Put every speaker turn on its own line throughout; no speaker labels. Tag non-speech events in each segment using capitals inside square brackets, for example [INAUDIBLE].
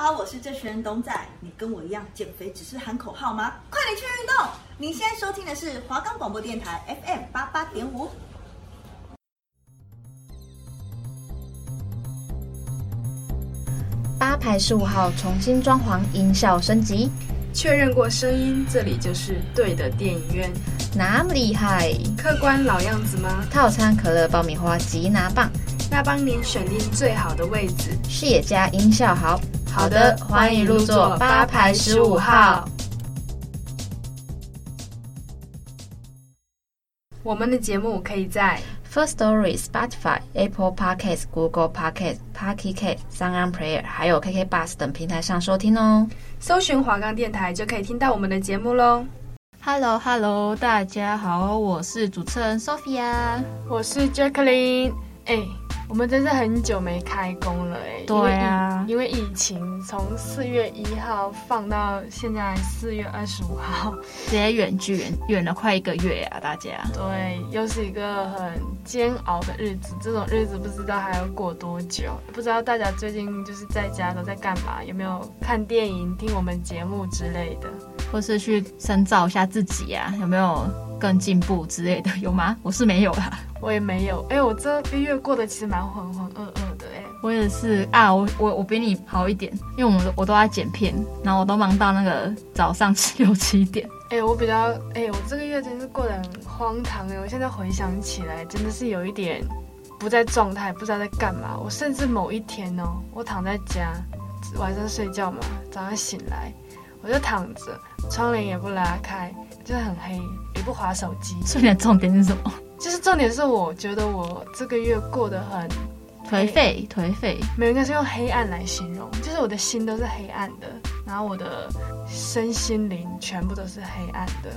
好，我是这群人董仔。你跟我一样减肥只是喊口号吗？快点去运动！你现在收听的是华冈广播电台 FM 八八点五。
八排十五号重新装潢，音效升级，
确认过声音，这里就是对的电影院。
那么厉害？
客官老样子吗？
套餐可乐、爆米花、吉拿棒，
那帮您选定最好的位置，
视野佳，音效好。
好的，欢迎入座八排十五号。我们的节目可以在
First Story、Spotify、Apple Podcasts、Google Podcasts、Pocket Casts、SoundOn Player，还有 KK Bus 等平台上收听哦。
搜寻华冈电台就可以听到我们的节目喽。
Hello，Hello，大家好，我是主持人 Sophia，
我是 Jacqueline。哎。我们真是很久没开工了哎，
对啊，
因为疫情从四月一号放到现在四月二十五号，
直接远距远了快一个月啊，大家。
对，又是一个很煎熬的日子，这种日子不知道还要过多久，不知道大家最近就是在家都在干嘛，有没有看电影、听我们节目之类的，
或是去深造一下自己啊，有没有更进步之类的，有吗？[LAUGHS] 我是没有啦。
我也没有，哎，我这个月过得其实蛮浑浑噩噩的，哎，
我也是啊，我我我比你好一点，因为我们我都在剪片，然后我都忙到那个早上六七点，[LAUGHS]
哎，我比较，哎，我这个月真是过得很荒唐，哎，我现在回想起来，真的是有一点不在状态，不知道在干嘛，我甚至某一天哦，我躺在家晚上睡觉嘛，早上醒来，我就躺着，窗帘也不拉开，就是很黑，也不划手机，
所以你的重点是什么？
就是重点是，我觉得我这个月过得很
颓废，颓废，
没有，应该是用黑暗来形容。就是我的心都是黑暗的，然后我的身心灵全部都是黑暗的，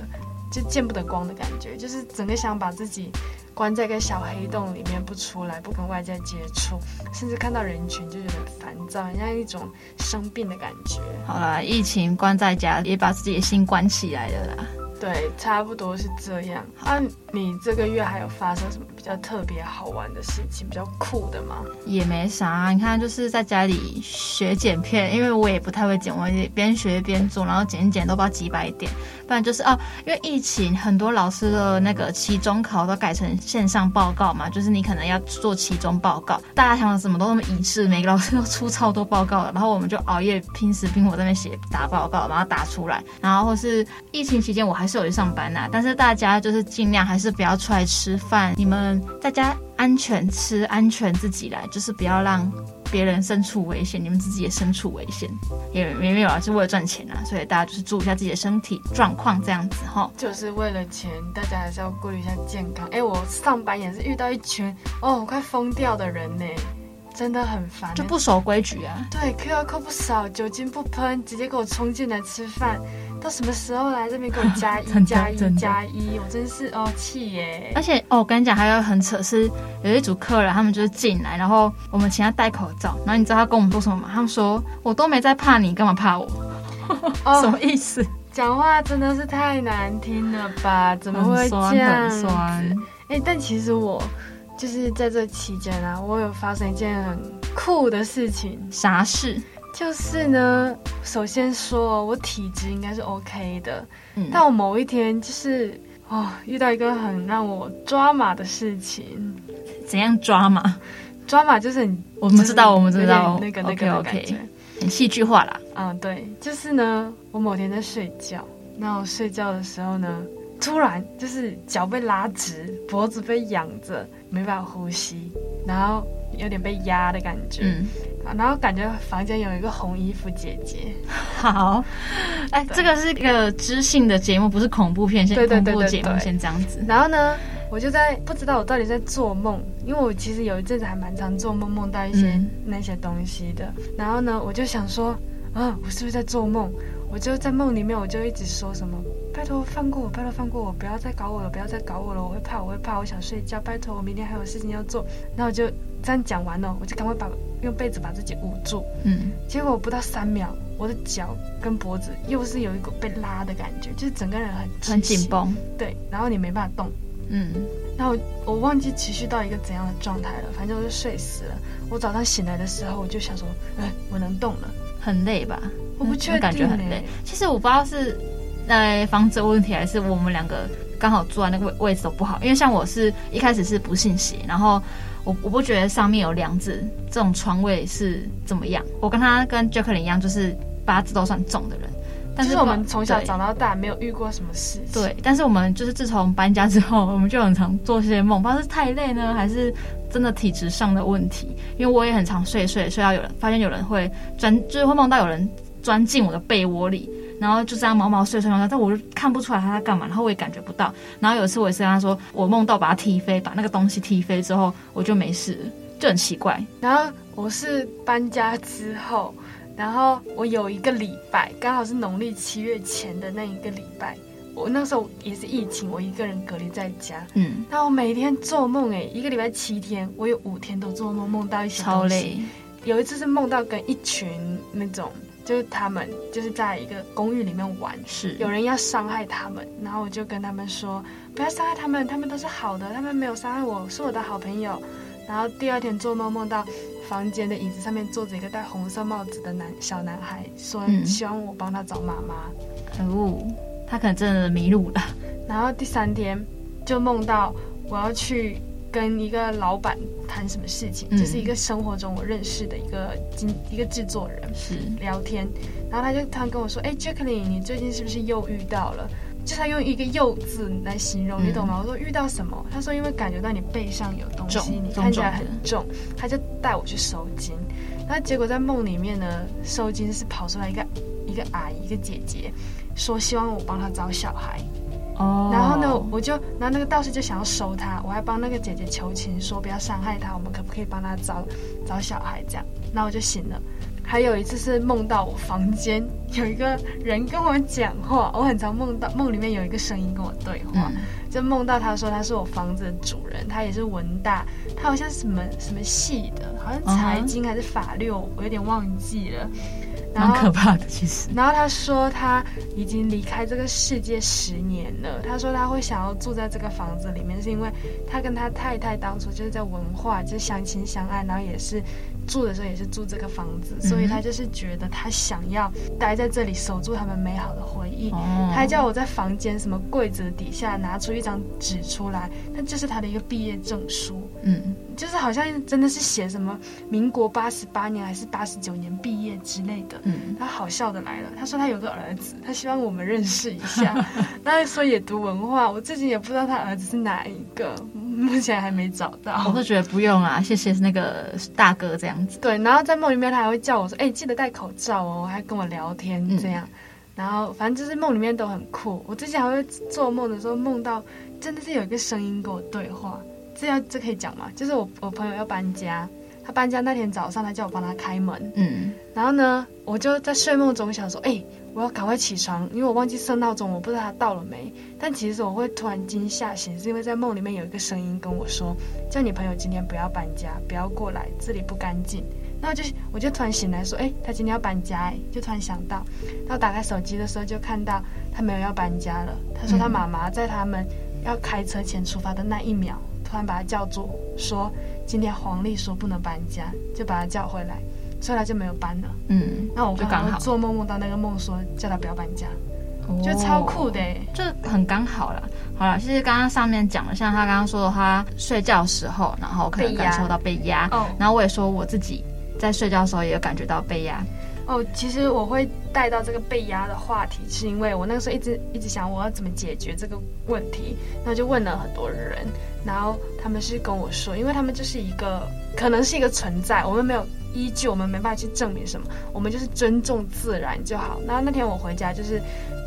就见不得光的感觉。就是整个想把自己关在一个小黑洞里面不出来，不跟外界接触，甚至看到人群就有点烦躁，很像一种生病的感觉。
好啦，疫情关在家，也把自己的心关起来了啦。
对，差不多是这样。啊，你这个月还有发生什么比较特别好玩的事情，比较酷的吗？
也没啥，你看就是在家里学剪片，因为我也不太会剪，我也边学边做，然后剪一剪都不知道几百点。不然就是哦，因为疫情，很多老师的那个期中考都改成线上报告嘛，就是你可能要做期中报告，大家想的什么都那么仪式，每个老师都出超多报告了，然后我们就熬夜拼死拼活在那边写打报告，然后打出来。然后或是疫情期间，我还是有去上班呐、但是大家就是尽量还是不要出来吃饭，你们大家安全吃，安全自己来，就是不要让。别人身处危险，你们自己也身处危险，也也没有啊，是为了赚钱啊，所以大家就是注意一下自己的身体状况，这样子哈。
就是为了钱，大家还是要顾虑一下健康。哎，我上班也是遇到一群哦，我快疯掉的人呢，真的很烦，
就不守规矩啊。
对，QR code 不扫，酒精不喷，直接给我冲进来吃饭。到什么时候来这边给我加一 [LAUGHS] 加一加一？我真是哦气耶！
而且哦，我跟你讲，还有很扯是，有一组客人他们就是进来，然后我们请他戴口罩，然后你知道他跟我们说什么吗？他们说我都没在怕你，干嘛怕我？[LAUGHS] 哦、什么意思？
讲话真的是太难听了吧？怎么会这样子？哎，但其实我就是在这期间啊，我有发生一件很酷的事情。
啥事？
就是呢，首先说，我体质应该是 OK 的，嗯，但我某一天就是哦，遇到一个很让我抓马的事情。
怎样抓马？
抓马就是你，
我们知道，我们知道，
那个那个 OK，
很戏剧化啦。
嗯，对，就是呢，我某天在睡觉，那我睡觉的时候呢，突然就是脚被拉直，脖子被仰着，没办法呼吸，然后有点被压的感觉。嗯然后感觉房间有一个红衣服姐姐。
好，[LAUGHS] 哎，这个是一个知性的节目，不是恐怖片，先恐怖节目先这样子。
然后呢，我就在不知道我到底在做梦，因为我其实有一阵子还蛮常做梦，梦到一些那些东西的。嗯、然后呢，我就想说，啊，我是不是在做梦？我就在梦里面，我就一直说什么，拜托放过我，拜托放过我，不要再搞我了，不要再搞我了，我会怕，我会怕，我想睡觉，拜托我明天还有事情要做。然后我就这样讲完了，我就赶快把。用被子把自己捂住，嗯，结果不到三秒，我的脚跟脖子又是有一股被拉的感觉，就是整个人很
很紧绷，
对，然后你没办法动，嗯，然后我忘记持续到一个怎样的状态了，反正我就睡死了。我早上醒来的时候，我就想说，哎，我能动了，
很累吧？
我不确定、欸，
感觉很累。其实我不知道是呃房子的问题，还是我们两个刚好坐在那个位位置都不好。因为像我是一开始是不信邪，然后我我不觉得上面有梁子这种床位是怎么样。我跟他跟 Jacqueline 一样，就是八字都算重的人。但是
我们从小长到大没有遇过什么事情。
对，但是我们就是自从搬家之后，我们就很常做这些梦，不知道是太累呢，还是真的体质上的问题。因为我也很常睡睡睡到有人发现有人会钻，就是会梦到有人钻进我的被窝里，然后就这样毛毛碎碎的，但我就看不出来他在干嘛，然后我也感觉不到。然后有一次我也是跟他说，我梦到把他踢飞，把那个东西踢飞之后，我就没事，就很奇怪。
然后我是搬家之后。然后我有一个礼拜，刚好是农历七月前的那一个礼拜，我那时候也是疫情，我一个人隔离在家。嗯，但我每天做梦，哎，一个礼拜七天，我有五天都做梦，梦到一些。超累。有一次是梦到跟一群那种，就是他们就是在一个公寓里面玩，是有人要伤害他们，然后我就跟他们说，不要伤害他们，他们都是好的，他们没有伤害我，是我的好朋友。然后第二天做梦梦到。房间的椅子上面坐着一个戴红色帽子的男小男孩，说希望我帮他找妈妈。
可恶，他可能真的迷路了。
然后第三天就梦到我要去跟一个老板谈什么事情，嗯、就是一个生活中我认识的一个经一个制作人是聊天，然后他就突然跟我说：“哎，Jacqueline，你最近是不是又遇到了？”就他用一个“又”字来形容，你懂吗？嗯、我说遇到什么？他说因为感觉到你背上有东西，你看起来很重，他就带我去收金。那结果在梦里面呢，收金是跑出来一个一个阿姨，一个姐姐，说希望我帮她找小孩。哦。然后呢，我就然后那个道士就想要收他，我还帮那个姐姐求情，说不要伤害他，我们可不可以帮他找找小孩？这样，那我就醒了。还有一次是梦到我房间有一个人跟我讲话，我很常梦到梦里面有一个声音跟我对话，嗯、就梦到他说他是我房子的主人，他也是文大，他好像是什么什么系的，好像财经还是法律，嗯、我有点忘记了。
蛮可怕的，其实。
然后他说他已经离开这个世界十年了，他说他会想要住在这个房子里面，是因为他跟他太太当初就是在文化就相亲相爱，然后也是。住的时候也是住这个房子，所以他就是觉得他想要待在这里守住他们美好的回忆。嗯、他还叫我在房间什么柜子底下拿出一张纸出来，那就是他的一个毕业证书。嗯，就是好像真的是写什么民国八十八年还是八十九年毕业之类的。嗯，他好笑的来了，他说他有个儿子，他希望我们认识一下。[LAUGHS] 那说也读文化，我自己也不知道他儿子是哪一个。目前还没找到，
我是觉得不用啊，谢谢那个大哥这样子。
对，然后在梦里面他还会叫我说：“哎、欸，记得戴口罩哦。”还跟我聊天这样，嗯、然后反正就是梦里面都很酷。我之前还会做梦的时候梦到真的是有一个声音跟我对话，这要这可以讲吗？就是我我朋友要搬家，他搬家那天早上他叫我帮他开门，嗯，然后呢我就在睡梦中想说：“哎、欸。”我要赶快起床，因为我忘记设闹钟，我不知道他到了没。但其实我会突然惊吓醒，是因为在梦里面有一个声音跟我说：“叫你朋友今天不要搬家，不要过来，这里不干净。”然后就我就突然醒来说：“哎，他今天要搬家哎！”就突然想到，然后打开手机的时候就看到他没有要搬家了。他说他妈妈在他们要开车前出发的那一秒，突然把他叫住，说：“今天黄历说不能搬家，就把他叫回来。”所以他就没有搬了。嗯，那我就刚好做梦梦到那个梦，说叫他不要搬家，就超酷的，
就很刚好了。好了，其实刚刚上面讲了，像他刚刚说的他，睡觉的时候，然后可以感受到被压。哦，然后我也说我自己在睡觉的时候也有感觉到被压。
哦，其实我会带到这个被压的话题，是因为我那个时候一直一直想我要怎么解决这个问题，然后就问了很多人，然后他们是跟我说，因为他们就是一个可能是一个存在，我们没有。依据我们没办法去证明什么，我们就是尊重自然就好。然后那天我回家就是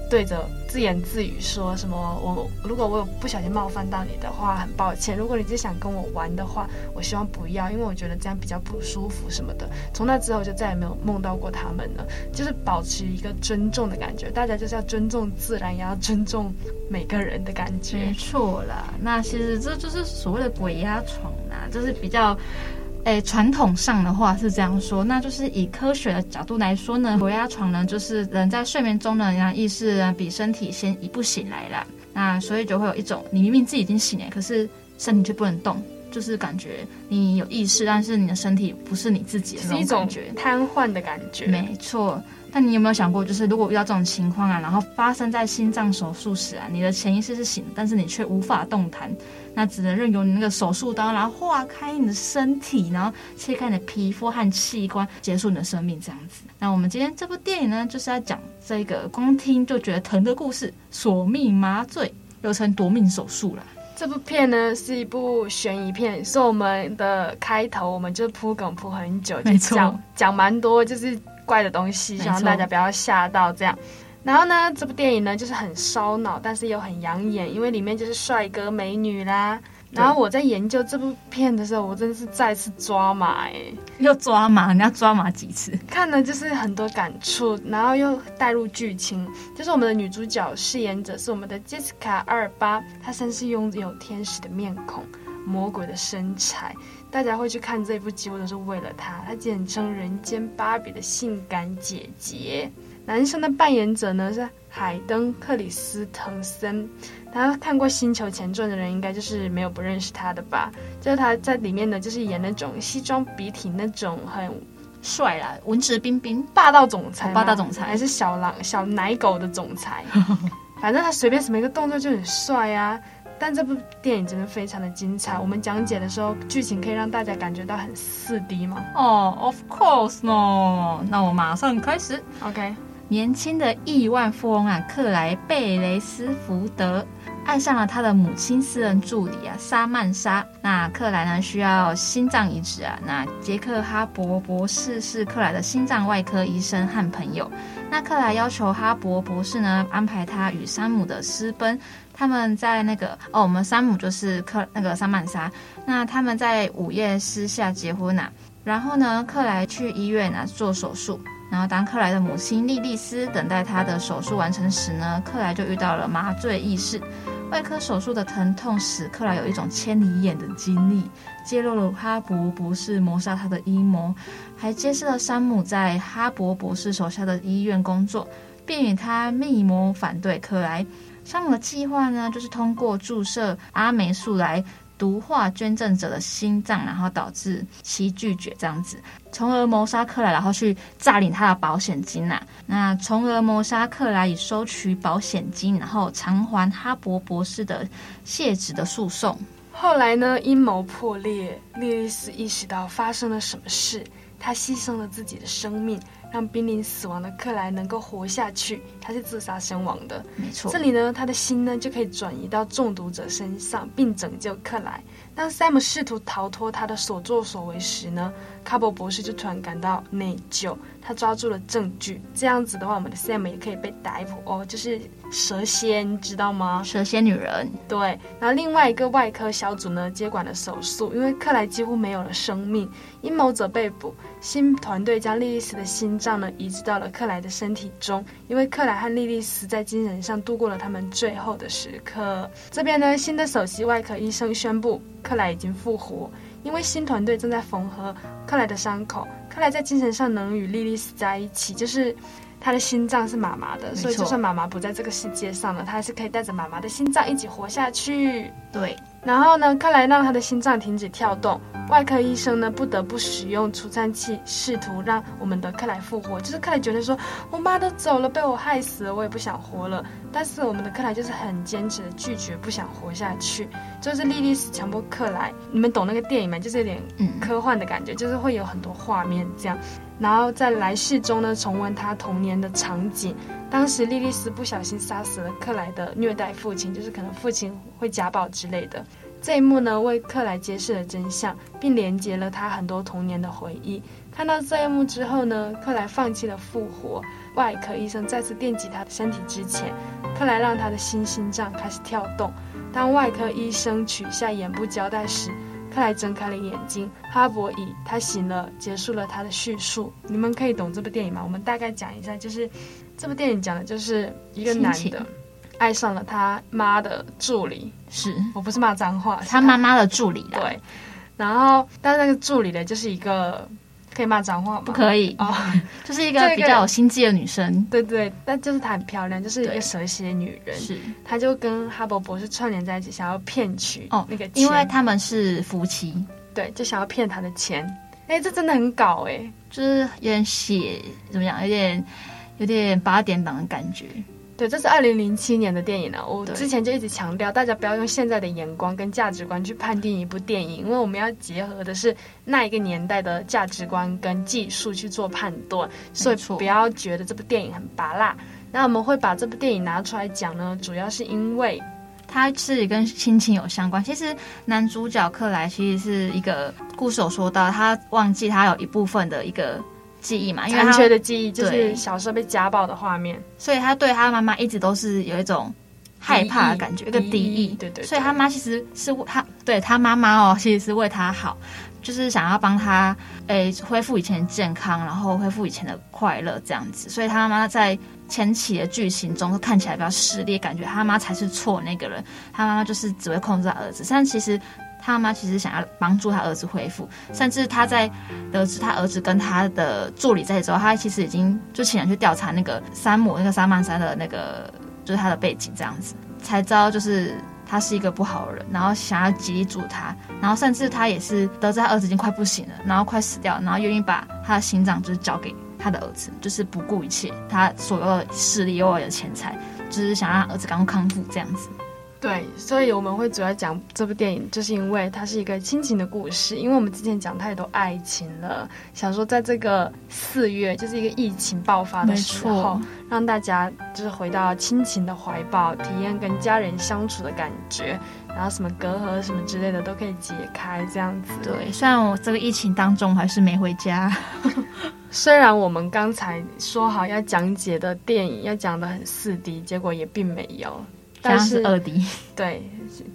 对着自言自语说什么：我如果我有不小心冒犯到你的话，很抱歉。如果你只想跟我玩的话，我希望不要，因为我觉得这样比较不舒服什么的。从那之后就再也没有梦到过他们了，就是保持一个尊重的感觉。大家就是要尊重自然，也要尊重每个人的感觉。
没错啦，那其实这就是所谓的鬼压床啊，就是比较。诶，传统上的话是这样说，那就是以科学的角度来说呢，鬼压床呢，就是人在睡眠中呢，让意识呢比身体先一步醒来了，那所以就会有一种你明明自己已经醒了，可是身体却不能动，就是感觉你有意识，但是你的身体不是你自己的那种感
觉，瘫痪的感觉。
没错。但你有没有想过，就是如果遇到这种情况啊，然后发生在心脏手术时啊，你的潜意识是醒，但是你却无法动弹，那只能任由你那个手术刀，然后划开你的身体，然后切开你的皮肤和器官，结束你的生命，这样子。那我们今天这部电影呢，就是要讲这个光听就觉得疼的故事——索命麻醉，又称夺命手术了。
这部片呢是一部悬疑片，是我们的开头，我们就铺梗铺很久，就讲讲蛮多，就是。怪的东西，希望大家不要吓到这样。然后呢，这部电影呢就是很烧脑，但是又很养眼，因为里面就是帅哥美女啦。然后我在研究这部片的时候，我真的是再次抓马哎，
又抓马，你要抓马几次？
看了就是很多感触，然后又带入剧情。就是我们的女主角饰演者是我们的 Jessica 二八，她身是拥有天使的面孔，魔鬼的身材。大家会去看这部，几乎都是为了她。她简称人间芭比的性感姐姐。男生的扮演者呢是海登·克里斯滕森。大家看过《星球前传》的人，应该就是没有不认识他的吧？就是他在里面呢，就是演那种西装笔挺、那种很
帅啦、文质彬彬、
霸道总裁、
霸道总裁，
还是小狼、小奶狗的总裁。[LAUGHS] 反正他随便什么一个动作就很帅啊。但这部电影真的非常的精彩。我们讲解的时候，剧情可以让大家感觉到很四 D 吗？
哦、oh，Of course no。那我马上开始。
OK。
年轻的亿万富翁啊，克莱贝雷斯福德爱上了他的母亲私人助理啊，莎曼莎。那克莱呢需要心脏移植啊。那杰克哈勃博士是克莱的心脏外科医生和朋友。那克莱要求哈勃博士呢安排他与山姆的私奔。他们在那个哦，我们山姆就是克那个莎曼莎，那他们在午夜私下结婚啊，然后呢，克莱去医院啊做手术，然后当克莱的母亲莉莉丝等待他的手术完成时呢，克莱就遇到了麻醉意识。外科手术的疼痛使克莱有一种千里眼的经历，揭露了哈勃博士谋杀他的阴谋，还揭示了山姆在哈勃博士手下的医院工作，并与他密谋反对克莱。山姆的计划呢，就是通过注射阿霉素来毒化捐赠者的心脏，然后导致其拒绝这样子，从而谋杀克莱，然后去诈领他的保险金呐、那从而谋杀克莱，以收取保险金，然后偿还哈勃博士的卸职的诉讼。
后来呢，阴谋破裂，莉莉丝意识到发生了什么事，她牺牲了自己的生命。让濒临死亡的克莱能够活下去，他是自杀身亡的。
没错，
这里呢，他的心呢就可以转移到中毒者身上，并拯救克莱。当 Sam 试图逃脱他的所作所为时呢，卡博博士就突然感到内疚。他抓住了证据，这样子的话，我们的 Sam 也可以被逮捕哦，就是蛇蝎，你知道吗？
蛇蝎女人。
对，然后另外一个外科小组呢接管了手术，因为克莱几乎没有了生命，阴谋者被捕，新团队将莉莉丝的心脏呢移植到了克莱的身体中，因为克莱和莉莉丝在精神上度过了他们最后的时刻。这边呢，新的首席外科医生宣布，克莱已经复活。因为新团队正在缝合克莱的伤口，克莱在精神上能与莉莉丝在一起，就是他的心脏是妈妈的，所以就算妈妈不在这个世界上了，他还是可以带着妈妈的心脏一起活下去。
对。
然后呢，克莱让他的心脏停止跳动，外科医生呢不得不使用除颤器，试图让我们的克莱复活。就是克莱觉得说，我妈都走了，被我害死了，我也不想活了。但是我们的克莱就是很坚持的拒绝，不想活下去。就是莉莉丝强迫克莱，你们懂那个电影吗？就是有点科幻的感觉，嗯、就是会有很多画面这样。然后在来世中呢，重温他童年的场景。当时莉莉丝不小心杀死了克莱的虐待父亲，就是可能父亲会家暴之类的。这一幕呢，为克莱揭示了真相，并连接了他很多童年的回忆。看到这一幕之后呢，克莱放弃了复活。外科医生再次电击他的身体之前，克莱让他的新心脏开始跳动。当外科医生取下眼部胶带时，克莱睁开了眼睛。哈勃以他醒了，结束了他的叙述。你们可以懂这部电影吗？我们大概讲一下，就是。这部电影讲的就是一个男的爱上了他妈的助理，
是
我不是骂脏话，
他妈妈的助理。
对，然后但是那个助理呢，就是一个可以骂脏话吗？
不可以
哦，[LAUGHS]
就是一个比较有心机的女生。
对对，但就是她很漂亮，就是一个蛇蝎女人。
是，
她就跟哈勃博士串联在一起，想要骗取哦那个钱，
因为他们是夫妻。
对，就想要骗他的钱。哎，这真的很搞哎，
就是有点血，怎么样？有点有点八点档的感觉。
对，这是二零零七年的电影了。我之前就一直强调，大家不要用现在的眼光跟价值观去判定一部电影，因为我们要结合的是那一个年代的价值观跟技术去做判断，所以不要觉得这部电影很拔辣。那我们会把这部电影拿出来讲呢，主要是因为
它是跟亲情有相关。其实男主角克莱其实是一个故事有说到，他忘记他有一部分的一个。记忆嘛，因为
残缺的记忆就是小时候被家暴的画面，
所以他对他妈妈一直都是有一种害怕的感觉，一个敌意。
对，对对，
所以他妈其实是为他对他妈妈哦，其实是为他好，就是想要帮他诶、欸、恢复以前的健康，然后恢复以前的快乐这样子。所以他妈妈在前期的剧情中都看起来比较势利，感觉他妈才是错那个人，他妈妈就是只会控制他儿子，但其实。他妈其实想要帮助他儿子恢复，甚至他在得知他儿子跟他的助理在一起之后，他其实已经就请人去调查那个山姆那个萨曼珊的那个就是他的背景，这样子才知道就是他是一个不好的人，然后想要激励住他，然后甚至他也是得知他儿子已经快不行了，然后快死掉，然后愿意把他的心脏就是交给他的儿子，就是不顾一切他所有的势力又有钱财，就是想让儿子赶快康复这样子。
对，所以我们会主要讲这部电影，就是因为它是一个亲情的故事。因为我们之前讲太多爱情了，想说在这个四月，就是一个疫情爆发的时候，让大家就是回到亲情的怀抱，体验跟家人相处的感觉，然后什么隔阂什么之类的都可以解开，这样子。
对，虽然我这个疫情当中还是没回家，[LAUGHS]
虽然我们刚才说好要讲解的电影要讲的很四 D，结果也并没有。但是
二 D，[LAUGHS] [LAUGHS]
对，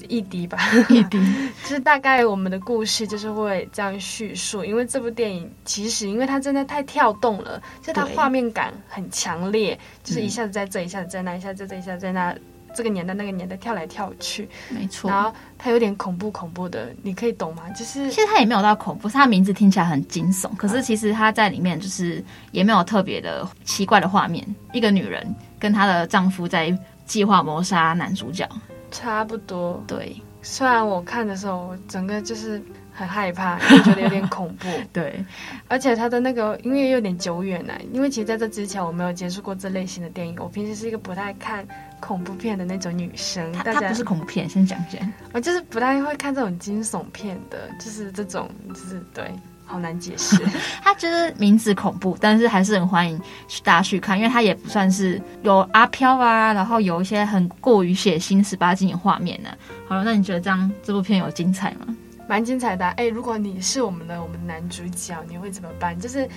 一 D 吧，
一 D，[LAUGHS]
就是大概我们的故事就是会这样叙述。因为这部电影其实因为它真的太跳动了，就它画面感很强烈，就是一下子在这，一下子在那，一下子在这，一下子在那，这个年代那个年代跳来跳去，
没错。
然后它有点恐怖恐怖的，你可以懂吗？就是
其实它也没有到恐怖，它名字听起来很惊悚，可是其实它在里面就是也没有特别的奇怪的画面。一个女人跟她的丈夫在。计划谋杀男主角，
差不多。
对，
虽然我看的时候，我整个就是很害怕，[LAUGHS] 觉得有点恐怖。[LAUGHS]
对，
而且他的那个，因为有点久远了，因为其实在这之前我没有接触过这类型的电影。我平时是一个不太看恐怖片的那种女生。
他他不是恐怖片，先讲讲。
我就是不太会看这种惊悚片的，就是这种，就是对。好难解释，
他就是名字恐怖，但是还是很欢迎大家去看，因为他也不算是有阿飘啊，然后有一些很过于血腥十八禁的画面呢、啊。好了，那你觉得这样这部片有精彩吗？
蛮精彩的、啊。哎、欸，如果你是我们的我们男主角，你会怎么办？就是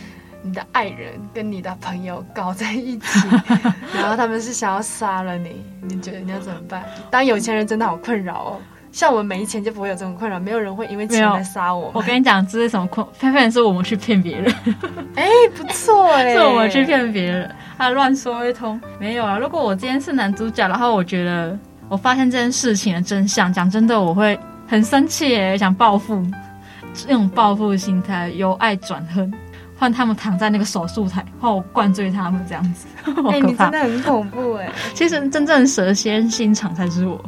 你的爱人跟你的朋友搞在一起，[LAUGHS] 然后他们是想要杀了你，你觉得你要怎么办？当有钱人真的好困扰哦。像我们没钱就不会有这种困扰，没有人会因为钱来杀我。
我跟你讲，这是什么困？偏偏是我们去骗别人。[LAUGHS]
哎、欸，不错哎、欸，[LAUGHS]
是我们去骗别人，他乱说一通。没有啊，如果我今天是男主角，然后我觉得我发现这件事情的真相，讲真的，我会很生气哎，想报复，那种报复心态，由爱转恨，换他们躺在那个手术台，换我灌醉他们这样子。
哎、欸，你真的很恐怖哎。[LAUGHS]
其实真正蛇蝎心肠才是我。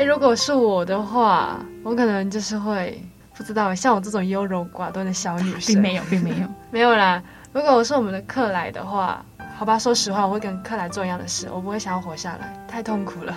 哎，如果是我的话，我可能就是会不知道，像我这种优柔寡断的小女生，
并没有，并没有，[LAUGHS]
没有啦。如果我是我们的克莱的话，好吧，说实话，我会跟克莱做一样的事，我不会想要活下来，太痛苦了。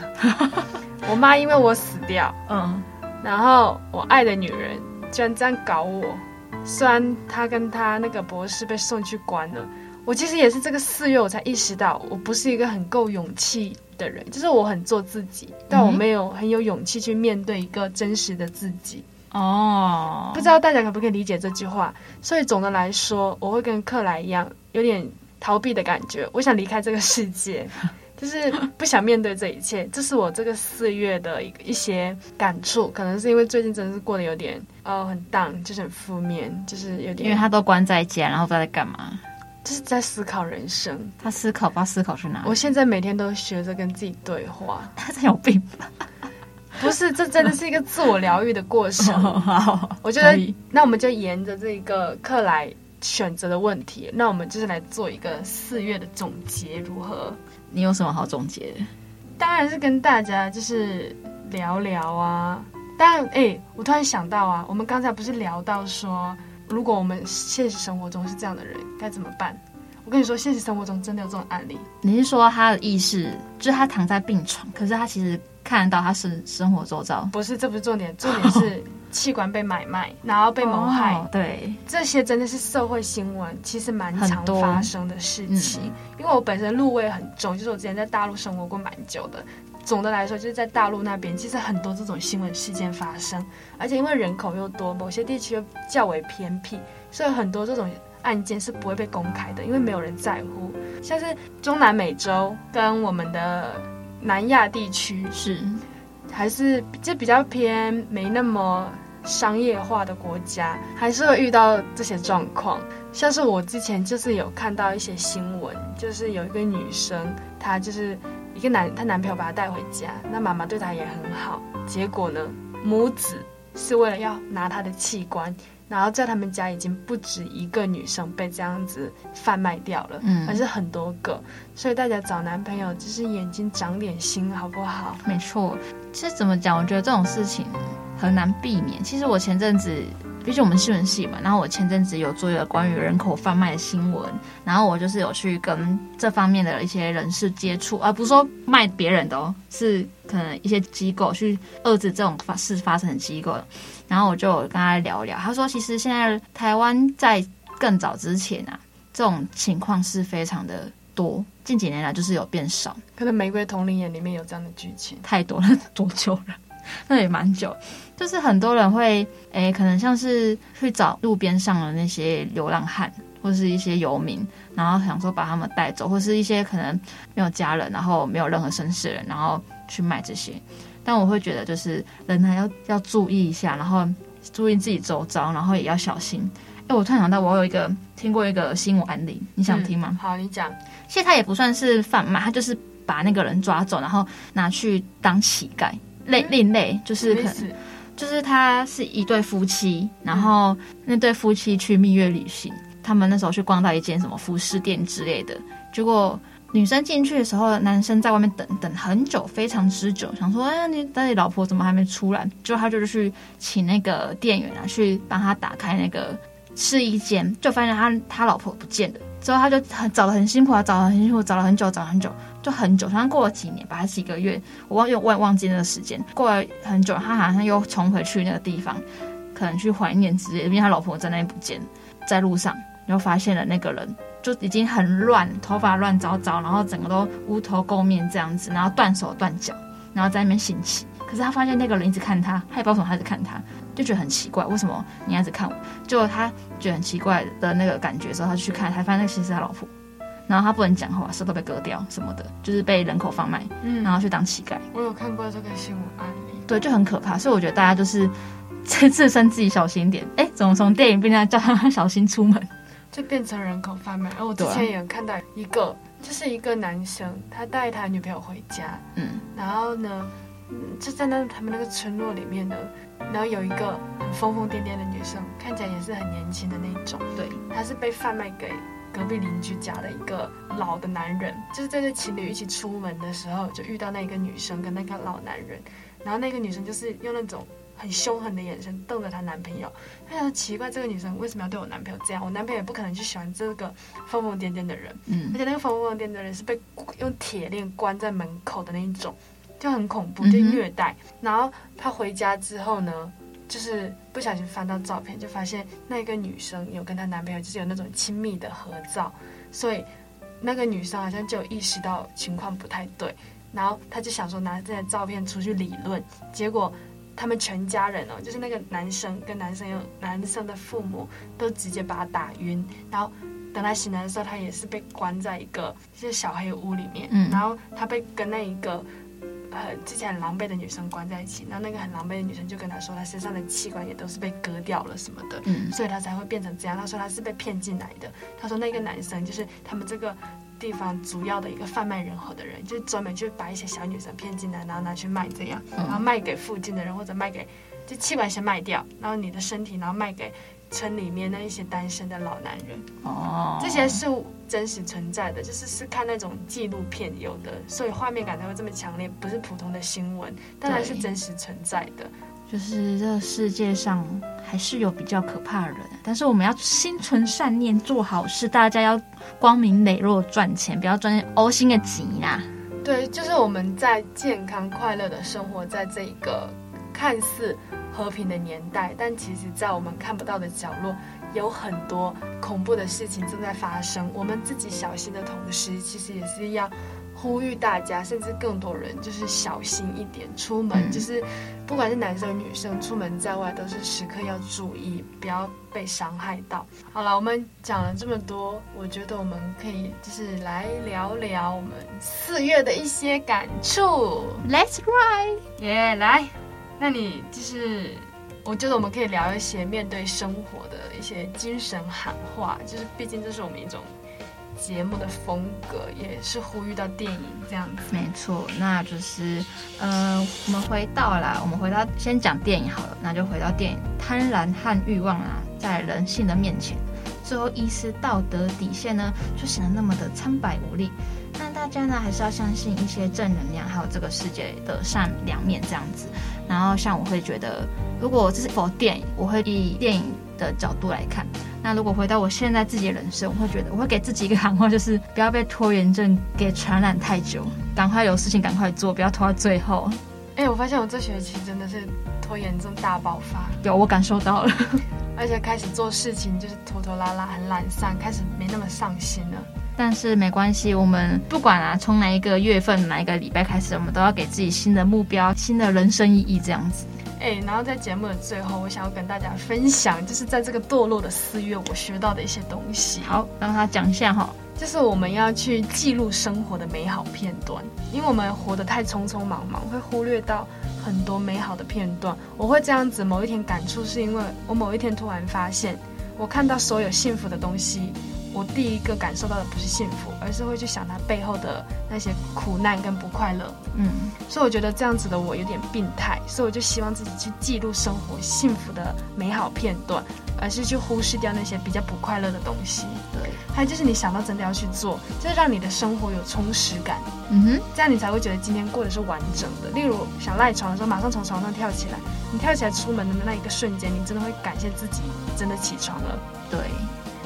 [LAUGHS] 我妈因为我死掉，嗯，然后我爱的女人居然这样搞我，虽然她跟她那个博士被送去关了，我其实也是这个四月我才意识到，我不是一个很够勇气。的人，就是我很做自己，但我没有很有勇气去面对一个真实的自己。哦，不知道大家可不可以理解这句话？所以总的来说，我会跟克莱一样，有点逃避的感觉。我想离开这个世界，[LAUGHS] 就是不想面对这一切。这是我这个四月的一一些感触，可能是因为最近真的是过得有点哦很 down，就是很负面，就是有点。
因为他都关在家，然后不知道在干嘛？
就是在思考人生，
他思考，把思考去哪里？
我现在每天都学着跟自己对话。
他真有病吧？
不是，这真的是一个自我疗愈的过程。[LAUGHS] 好，我觉得那我们就沿着这个课来选择的问题。那我们就是来做一个四月的总结，如何？
你有什么好总结？
当然是跟大家就是聊聊啊。但哎、欸，我突然想到啊，我们刚才不是聊到说，如果我们现实生活中是这样的人，该怎么办？我跟你说，现实生活中真的有这种案例。
你是说他的意识，就是他躺在病床，可是他其实看得到他是生活周遭？
不是，这不是重点，重点是器官被买卖，然后被谋害。
哦、对，
这些真的是社会新闻，其实蛮常发生的事情。嗯、因为我本身路味很重，就是我之前在大陆生活过蛮久的。总的来说，就是在大陆那边，其实很多这种新闻事件发生，而且因为人口又多，某些地区又较为偏僻，所以很多这种。案件是不会被公开的，因为没有人在乎。像是中南美洲跟我们的南亚地区
是，
还是就比较偏没那么商业化的国家，还是会遇到这些状况。像是我之前就是有看到一些新闻，就是有一个女生，她就是一个男，她男朋友把她带回家，那妈妈对她也很好，结果呢，母子是为了要拿她的器官。然后在他们家已经不止一个女生被这样子贩卖掉了，嗯，而是很多个，所以大家找男朋友就是眼睛长点心，好不好？
没错，其实怎么讲，我觉得这种事情很难避免。其实我前阵子。毕竟我们新闻系嘛，然后我前阵子有做一个关于人口贩卖的新闻，然后我就是有去跟这方面的一些人士接触，而不是说卖别人的哦，是可能一些机构去遏制这种发事发生的机构，然后我就跟他聊一聊，他说其实现在台湾在更早之前啊，这种情况是非常的多，近几年来就是有变少，
可能《玫瑰同龄眼》里面有这样的剧情，
太多了，多久了？那也蛮久。就是很多人会，诶，可能像是去找路边上的那些流浪汉，或是一些游民，然后想说把他们带走，或是一些可能没有家人，然后没有任何身世的人，然后去卖这些。但我会觉得，就是人还要要注意一下，然后注意自己周遭，然后也要小心。哎，我突然想到，我有一个听过一个新闻案例，你想听吗？
嗯，好，你讲。
其实他也不算是贩卖，他就是把那个人抓走，然后拿去当乞丐，类另类，就是可能。就是他是一对夫妻，然后那对夫妻去蜜月旅行，他们那时候去逛到一间什么服饰店之类的，结果女生进去的时候，男生在外面等等很久，非常之久，想说，哎，你到底老婆怎么还没出来？就他就是去请那个店员啊，去帮他打开那个试衣间，就发现他他老婆不见了。之后他就很找得很辛苦啊，找了很辛苦，找了很久，找了很久，就很久。好像过了几年吧，还是几个月，我忘又忘忘记那个时间。过了很久，他好像又冲回去那个地方，可能去怀念之类的，因为他老婆在那边不见，在路上又发现了那个人，就已经很乱，头发乱糟糟，然后整个都乌头垢面这样子，然后断手断脚，然后在那边行乞。可是他发现那个人一直看他，他也不知道为什么他一直看他。就觉得很奇怪，为什么你一直看我？就他觉得很奇怪的那个感觉的时候，他就去看，才发现那其实是他老婆。然后他不能讲话，舌头被割掉什么的，就是被人口贩卖，嗯，然后去当乞丐。
我有看过这个新闻案例，
对，就很可怕。所以我觉得大家就是自身自己小心一点。哎，怎么从电影变成叫他们小心出门，
就变成人口贩卖？而我之前也有看到一个，啊、就是一个男生，他带他女朋友回家，嗯，然后呢，嗯，就在那他们那个村落里面呢。然后有一个很疯疯癫癫的女生，看起来也是很年轻的那种。对，她是被贩卖给隔壁邻居家的一个老的男人。就是在这情侣一起出门的时候，就遇到那个女生跟那个老男人。然后那个女生就是用那种很凶狠的眼神瞪着她男朋友。她想奇怪，这个女生为什么要对我男朋友这样？我男朋友也不可能去喜欢这个疯疯癫癫的人。嗯，而且那个疯疯癫癫的人是被用铁链关在门口的那一种。就很恐怖，就虐待。嗯、然后他回家之后呢，就是不小心翻到照片，就发现那个女生有跟她男朋友就是有那种亲密的合照，所以那个女生好像就意识到情况不太对，然后她就想说拿这些照片出去理论，结果他们全家人哦，就是那个男生跟男生有男生的父母都直接把他打晕，然后等他醒来的时候，他也是被关在一个就是小黑屋里面，嗯、然后他被跟那一个。呃，之前很狼狈的女生关在一起，然后那个很狼狈的女生就跟他说，他身上的器官也都是被割掉了什么的，嗯，所以他才会变成这样。他说他是被骗进来的。他说那个男生就是他们这个地方主要的一个贩卖人口的人，就是专门去把一些小女生骗进来，然后拿去卖这样，然后卖给附近的人或者卖给就器官先卖掉，然后你的身体然后卖给村里面那一些单身的老男人。
哦，
这些是真实存在的，就是是看那种纪录片有的，所以画面感才会这么强烈，不是普通的新闻，当然是真实存在的。
就是这个世界上还是有比较可怕的人，但是我们要心存善念，做好事。大家要光明磊落赚钱，不要赚呕心的急啦。
对，就是我们在健康快乐的生活在这一个看似和平的年代，但其实，在我们看不到的角落，有很多恐怖的事情正在发生。我们自己小心的同时，其实也是要。呼吁大家，甚至更多人，就是小心一点，出门就是，不管是男生女生，出门在外都是时刻要注意，不要被伤害到。好了，我们讲了这么多，我觉得我们可以就是来聊聊我们四月的一些感触。
Let's ride，
耶！来，那你就是，我觉得我们可以聊一些面对生活的一些精神喊话，就是毕竟这是我们一种。节目的风格也是呼吁到电影这样子，
没错，那就是，呃，我们回到了，我们回到先讲电影好了，那就回到电影，贪婪和欲望啊，在人性的面前，最后一丝道德底线呢，就显得那么的苍白无力。那大家呢，还是要相信一些正能量，还有这个世界的善良面这样子。然后像我会觉得，如果这是否电影，我会以电影的角度来看。那如果回到我现在自己的人生，我会觉得我会给自己一个喊话，就是不要被拖延症给传染太久，赶快有事情赶快做，不要拖到最后。
哎、欸，我发现我这学期真的是拖延症大爆发，
有我感受到了，[LAUGHS]
而且开始做事情就是拖拖拉拉，很懒散，开始没那么上心了。
但是没关系，我们不管啊，从哪一个月份、哪一个礼拜开始，我们都要给自己新的目标、新的人生意义，这样子。
哎，然后在节目的最后，我想要跟大家分享，就是在这个堕落的四月，我学到的一些东西。
好，让他讲一下哈。
就是我们要去记录生活的美好片段，因为我们活得太匆匆忙忙，会忽略到很多美好的片段。我会这样子，某一天感触，是因为我某一天突然发现，我看到所有幸福的东西。我第一个感受到的不是幸福，而是会去想他背后的那些苦难跟不快乐。嗯，所以我觉得这样子的我有点病态，所以我就希望自己去记录生活幸福的美好片段，而是去忽视掉那些比较不快乐的东西。对，还有就是你想到真的要去做，就是让你的生活有充实感。嗯哼，这样你才会觉得今天过得是完整的。例如想赖床的时候，马上从床上跳起来，你跳起来出门的那一个瞬间，你真的会感谢自己真的起床了。对。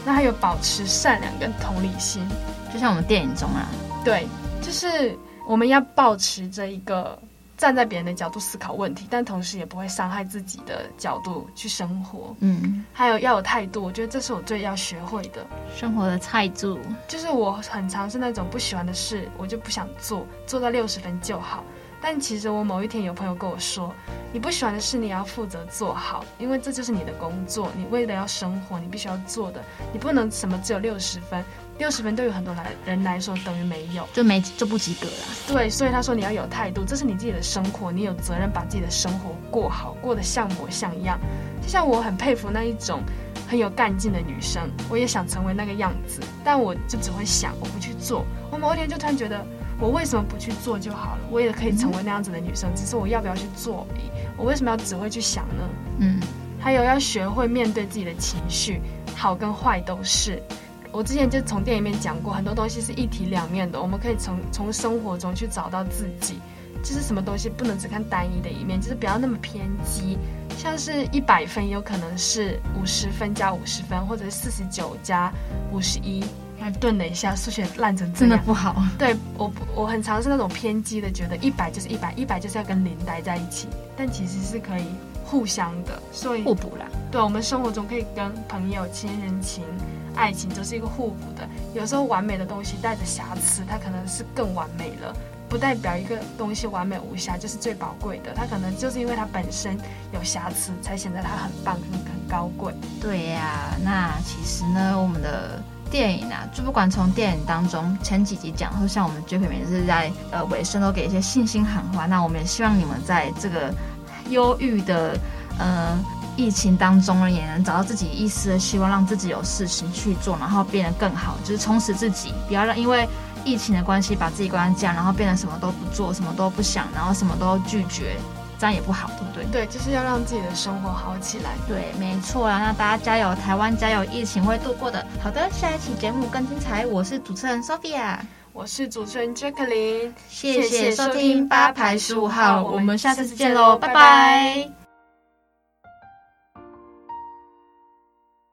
那还有保持善良跟同理心，
就像我们电影中啊，
对，就是我们要保持着一个站在别人的角度思考问题，但同时也不会伤害自己的角度去生活。嗯，还有要有态度，我觉得这是我最要学会的
生活的态度。
就是我很常是那种不喜欢的事，我就不想做，做到六十分就好。但其实我某一天有朋友跟我说，你不喜欢的事你要负责做好，因为这就是你的工作，你为了要生活，你必须要做的，你不能什么只有六十分，六十分对于很多来人来说等于没有，
就没就不及格了。
对，所以他说你要有态度，这是你自己的生活，你有责任把自己的生活过好，过得像模像样。就像我很佩服那一种很有干劲的女生，我也想成为那个样子，但我就只会想，我不去做。我某一天就突然觉得。我为什么不去做就好了？我也可以成为那样子的女生，只是我要不要去做而已。我为什么要只会去想呢？嗯，还有要学会面对自己的情绪，好跟坏都是。我之前就从电影里面讲过，很多东西是一体两面的，我们可以从从生活中去找到自己。就是什么东西不能只看单一的一面，就是不要那么偏激。像是一百分，有可能是五十分加五十分，或者是四十九加五十一。还顿了一下，数学烂成这样，
真的不好。
对，我，我很常是那种偏激的，觉得一百就是一百，一百就是要跟零待在一起。但其实是可以互相的，所以
互补啦。
对，我们生活中可以跟朋友、亲人情、爱情都是一个互补的。有时候完美的东西带着瑕疵，它可能是更完美了，不代表一个东西完美无瑕就是最宝贵的。它可能就是因为它本身有瑕疵，才显得它很棒、很很高贵。
对呀，那其实呢，我们的。电影啊，就不管从电影当中前几集讲，或像我们 Jacky 每次在呃尾声都给一些信心喊话。那我们也希望你们在这个忧郁的呃疫情当中呢，也能找到自己一丝的希望，让自己有事情去做，然后变得更好，就是充实自己，不要让因为疫情的关系把自己关在家，然后变得什么都不做，什么都不想，然后什么都拒绝。这样也不好，对不对？
对，就是要让自己的生活好起来。
对，没错啊，那大家加油，台湾加油，疫情会度过的。好的，下一期节目更精彩。我是主持人 Sophia，
我是主持人 Jacqueline，
谢谢收听八排十五号，我们下次见喽，拜拜。